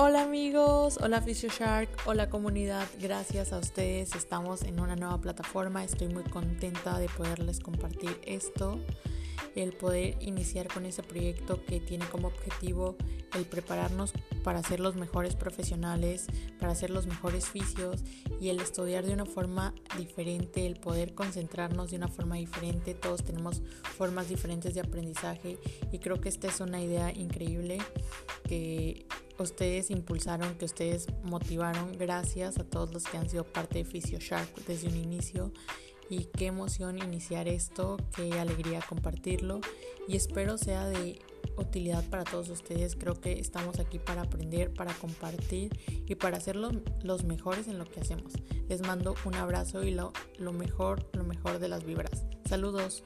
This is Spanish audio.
Hola amigos, hola Fisher Shark, hola comunidad, gracias a ustedes. Estamos en una nueva plataforma, estoy muy contenta de poderles compartir esto, el poder iniciar con ese proyecto que tiene como objetivo el prepararnos para ser los mejores profesionales, para ser los mejores fisios y el estudiar de una forma diferente, el poder concentrarnos de una forma diferente, todos tenemos formas diferentes de aprendizaje y creo que esta es una idea increíble que ustedes impulsaron, que ustedes motivaron. Gracias a todos los que han sido parte de Fisio Shark desde un inicio. Y qué emoción iniciar esto, qué alegría compartirlo. Y espero sea de utilidad para todos ustedes. Creo que estamos aquí para aprender, para compartir y para ser los, mejores en lo que hacemos. Les mando un abrazo y lo, lo mejor, lo mejor de las vibras. Saludos.